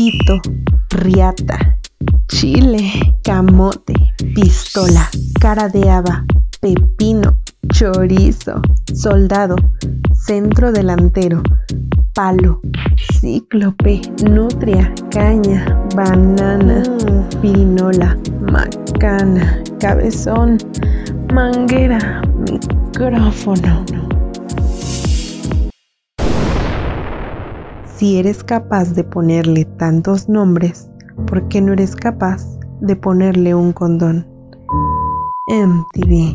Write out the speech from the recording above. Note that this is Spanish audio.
pito, riata, chile, camote, pistola, cara de haba, pepino, chorizo, soldado, centro delantero, palo, cíclope, nutria, caña, banana, pirinola, macana, cabezón, manguera, micrófono. Si eres capaz de ponerle tantos nombres, ¿por qué no eres capaz de ponerle un condón? MTV.